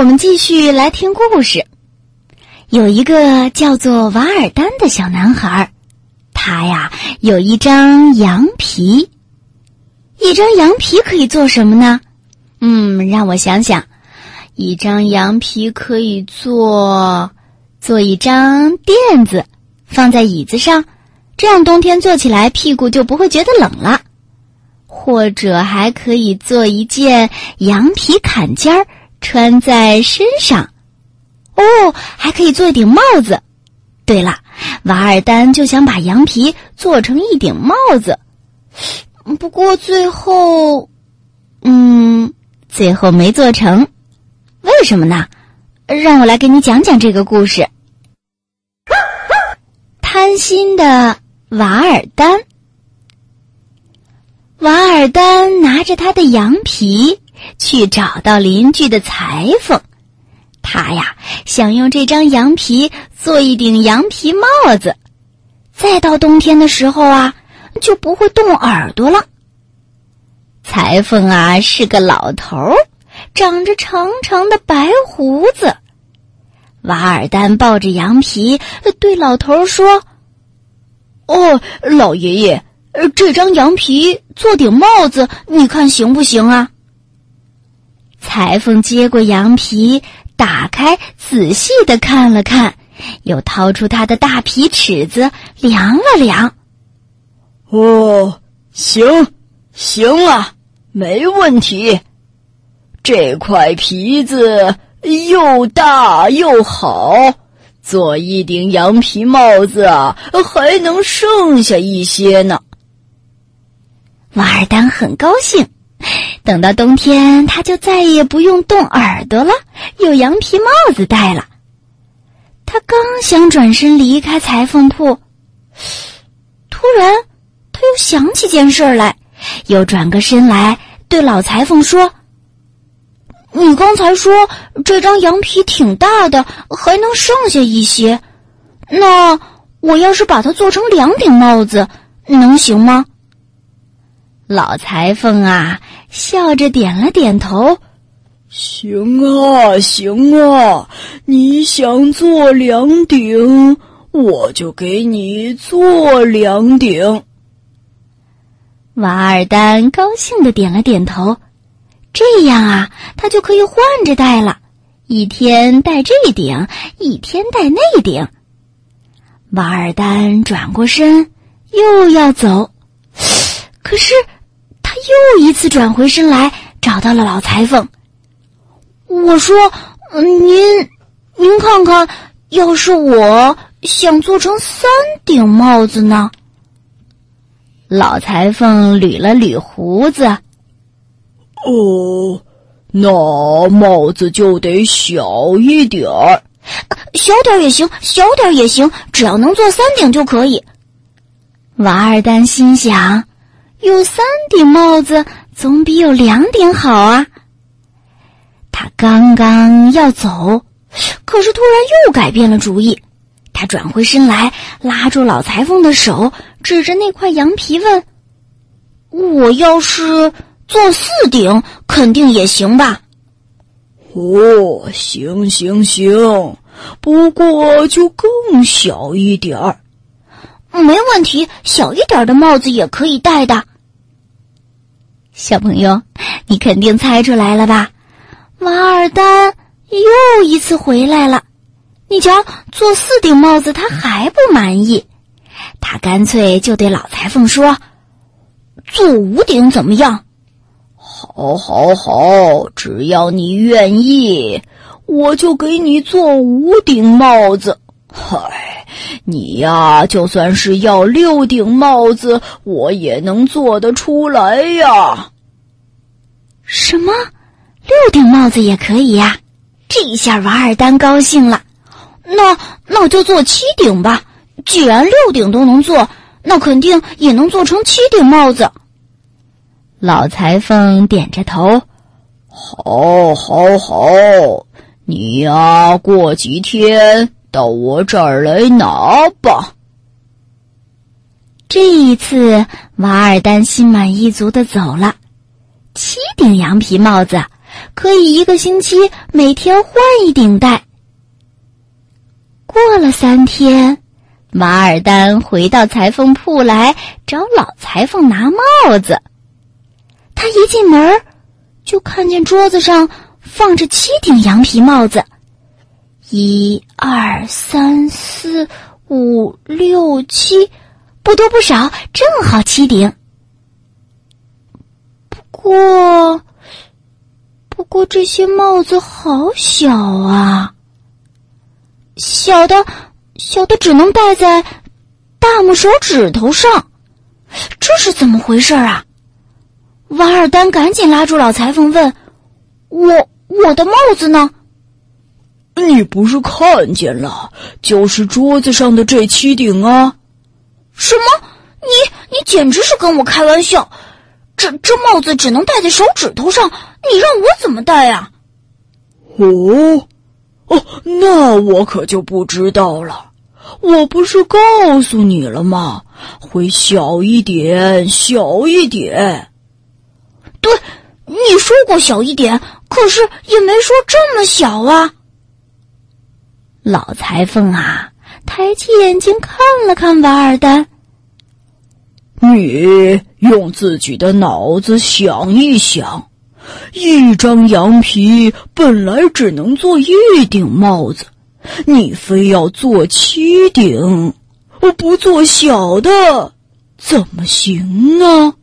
我们继续来听故事。有一个叫做瓦尔丹的小男孩，他呀有一张羊皮。一张羊皮可以做什么呢？嗯，让我想想，一张羊皮可以做做一张垫子，放在椅子上，这样冬天坐起来屁股就不会觉得冷了。或者还可以做一件羊皮坎肩儿，穿在身上。哦，还可以做一顶帽子。对了，瓦尔丹就想把羊皮做成一顶帽子。不过最后，嗯，最后没做成，为什么呢？让我来给你讲讲这个故事。贪心的瓦尔丹，瓦尔丹拿着他的羊皮去找到邻居的裁缝，他呀想用这张羊皮做一顶羊皮帽子，再到冬天的时候啊。就不会冻耳朵了。裁缝啊是个老头儿，长着长长的白胡子。瓦尔丹抱着羊皮对老头说：“哦，老爷爷，这张羊皮做顶帽子，你看行不行啊？”裁缝接过羊皮，打开，仔细的看了看，又掏出他的大皮尺子量了量。哦，行，行啊，没问题。这块皮子又大又好，做一顶羊皮帽子啊，还能剩下一些呢。瓦尔丹很高兴，等到冬天，他就再也不用冻耳朵了，有羊皮帽子戴了。他刚想转身离开裁缝铺，突然。他又想起件事来，又转个身来对老裁缝说：“你刚才说这张羊皮挺大的，还能剩下一些，那我要是把它做成两顶帽子，能行吗？”老裁缝啊，笑着点了点头：“行啊，行啊，你想做两顶，我就给你做两顶。”瓦尔丹高兴的点了点头，这样啊，他就可以换着戴了，一天戴这顶，一天戴那顶。瓦尔丹转过身，又要走，可是次转回身来，找到了老裁缝。我说：“您，您看看，要是我想做成三顶帽子呢？”老裁缝捋了捋胡子。哦，那帽子就得小一点儿，小点儿也行，小点儿也行，只要能做三顶就可以。瓦尔丹心想，有三顶帽子总比有两顶好啊。他刚刚要走，可是突然又改变了主意。他转回身来，拉住老裁缝的手，指着那块羊皮问：“我要是做四顶，肯定也行吧？”“哦，行行行，不过就更小一点儿。”“没问题，小一点的帽子也可以戴的。”小朋友，你肯定猜出来了吧？瓦尔丹又一次回来了。你瞧，做四顶帽子他还不满意，他干脆就对老裁缝说：“做五顶怎么样？”“好，好，好，只要你愿意，我就给你做五顶帽子。”“嗨，你呀，就算是要六顶帽子，我也能做得出来呀。”“什么？六顶帽子也可以呀？”这下瓦尔丹高兴了。那那我就做七顶吧。既然六顶都能做，那肯定也能做成七顶帽子。老裁缝点着头，好，好，好，你呀，过几天到我这儿来拿吧。这一次，瓦尔丹心满意足的走了。七顶羊皮帽子可以一个星期每天换一顶戴。过了三天，马尔丹回到裁缝铺来找老裁缝拿帽子。他一进门，就看见桌子上放着七顶羊皮帽子，一二三四五六七，不多不少，正好七顶。不过，不过这些帽子好小啊，小的，小的只能戴在大拇手指头上，这是怎么回事啊？瓦尔丹赶紧拉住老裁缝问：“我我的帽子呢？”“你不是看见了？就是桌子上的这七顶啊！”“什么？你你简直是跟我开玩笑！这这帽子只能戴在手指头上，你让我怎么戴呀？”“哦，哦，那我可就不知道了。我不是告诉你了吗？会小一点，小一点。”对，你说过小一点，可是也没说这么小啊。老裁缝啊，抬起眼睛看了看瓦尔丹。你用自己的脑子想一想，一张羊皮本来只能做一顶帽子，你非要做七顶，我不做小的，怎么行呢？